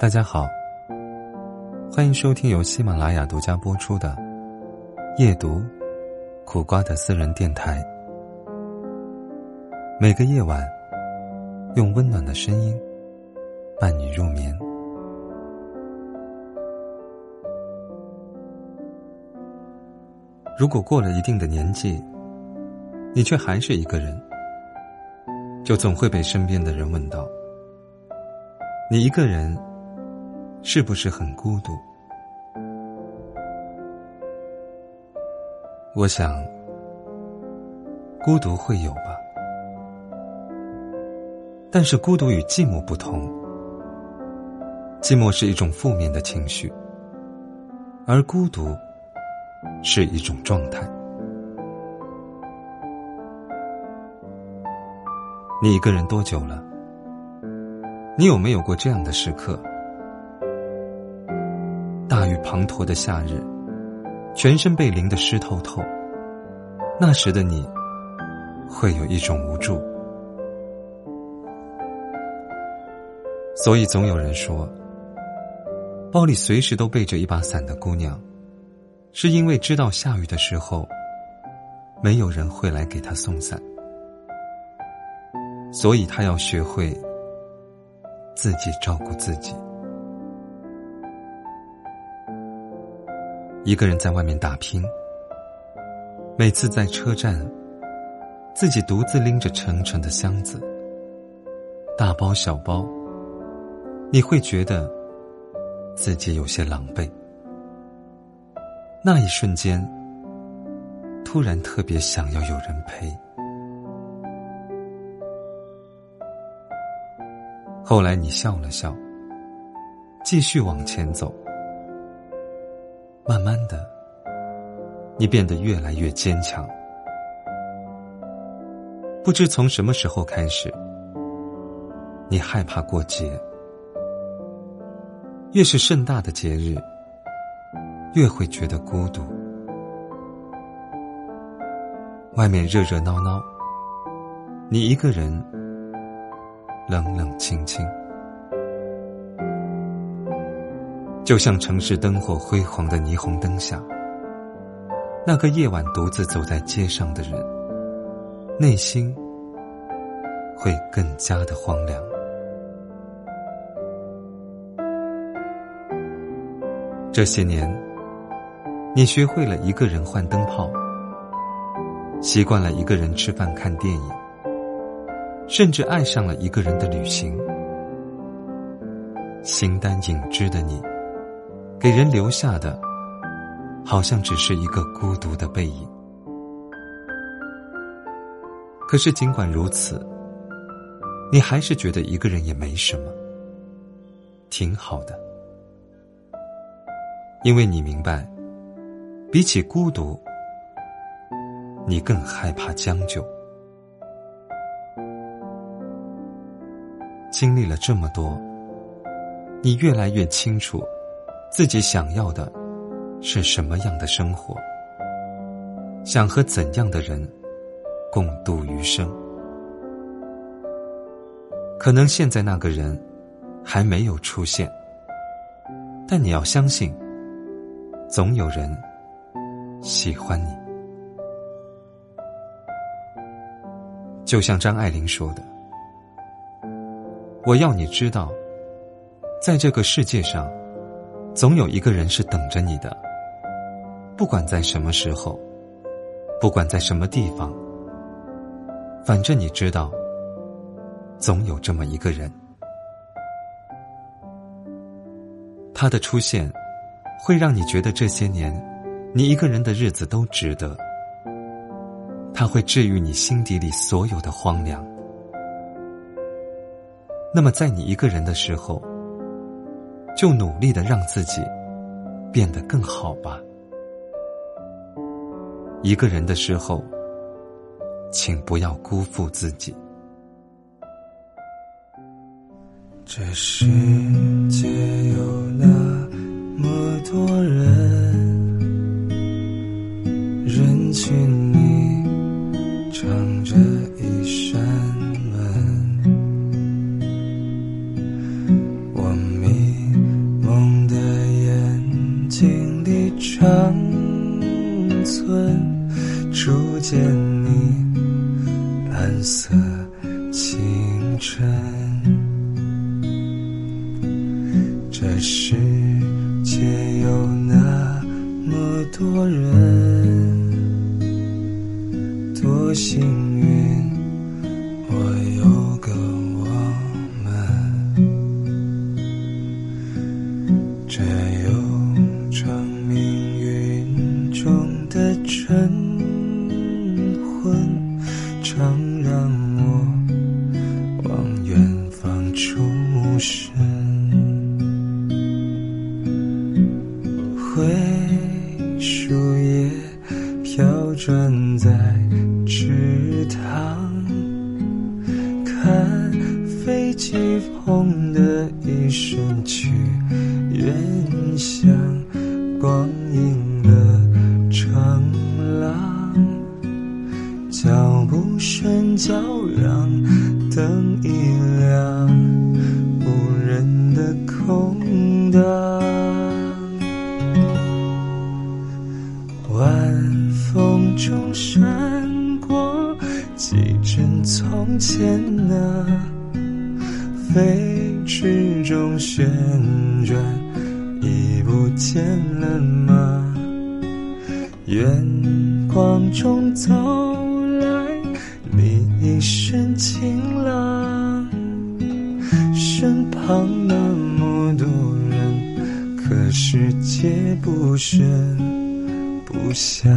大家好，欢迎收听由喜马拉雅独家播出的《夜读苦瓜的私人电台》。每个夜晚，用温暖的声音伴你入眠。如果过了一定的年纪，你却还是一个人，就总会被身边的人问到：“你一个人？”是不是很孤独？我想，孤独会有吧。但是孤独与寂寞不同，寂寞是一种负面的情绪，而孤独是一种状态。你一个人多久了？你有没有过这样的时刻？滂沱的夏日，全身被淋得湿透透。那时的你，会有一种无助。所以总有人说，包里随时都背着一把伞的姑娘，是因为知道下雨的时候，没有人会来给她送伞，所以她要学会自己照顾自己。一个人在外面打拼，每次在车站，自己独自拎着沉沉的箱子，大包小包，你会觉得自己有些狼狈。那一瞬间，突然特别想要有人陪。后来你笑了笑，继续往前走。慢慢的，你变得越来越坚强。不知从什么时候开始，你害怕过节。越是盛大的节日，越会觉得孤独。外面热热闹闹，你一个人冷冷清清。就像城市灯火辉煌的霓虹灯下，那个夜晚独自走在街上的人，内心会更加的荒凉。这些年，你学会了一个人换灯泡，习惯了一个人吃饭看电影，甚至爱上了一个人的旅行。形单影只的你。给人留下的，好像只是一个孤独的背影。可是尽管如此，你还是觉得一个人也没什么，挺好的。因为你明白，比起孤独，你更害怕将就。经历了这么多，你越来越清楚。自己想要的是什么样的生活？想和怎样的人共度余生？可能现在那个人还没有出现，但你要相信，总有人喜欢你。就像张爱玲说的：“我要你知道，在这个世界上。”总有一个人是等着你的，不管在什么时候，不管在什么地方，反正你知道，总有这么一个人，他的出现，会让你觉得这些年，你一个人的日子都值得。他会治愈你心底里所有的荒凉。那么，在你一个人的时候。就努力的让自己变得更好吧。一个人的时候，请不要辜负自己。这是长存初见你蓝色清晨。这世界有那么多人多幸站在池塘，看飞机轰的一声去远乡，光阴的长廊，脚步声叫嚷，灯从前啊，飞驰中旋转，已不见了吗？远光中走来，你一身晴朗，身旁那么多人，可世界不深。不响。